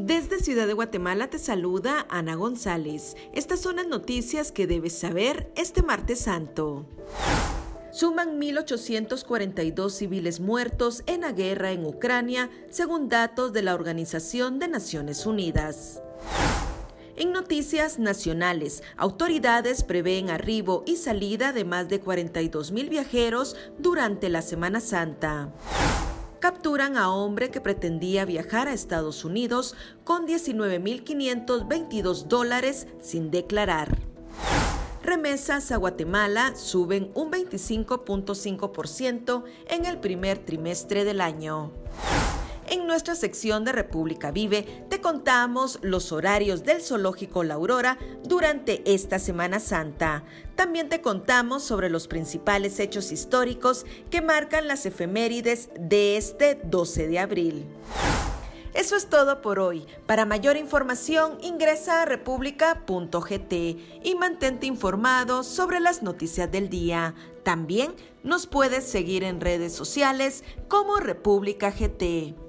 Desde Ciudad de Guatemala te saluda Ana González. Estas son las noticias que debes saber este martes santo. Suman 1.842 civiles muertos en la guerra en Ucrania, según datos de la Organización de Naciones Unidas. En noticias nacionales, autoridades prevén arribo y salida de más de 42 mil viajeros durante la Semana Santa. Capturan a hombre que pretendía viajar a Estados Unidos con 19.522 dólares sin declarar. Remesas a Guatemala suben un 25.5% en el primer trimestre del año. En nuestra sección de República Vive te contamos los horarios del zoológico La Aurora durante esta Semana Santa. También te contamos sobre los principales hechos históricos que marcan las efemérides de este 12 de abril. Eso es todo por hoy. Para mayor información ingresa a república.gt y mantente informado sobre las noticias del día. También nos puedes seguir en redes sociales como República GT.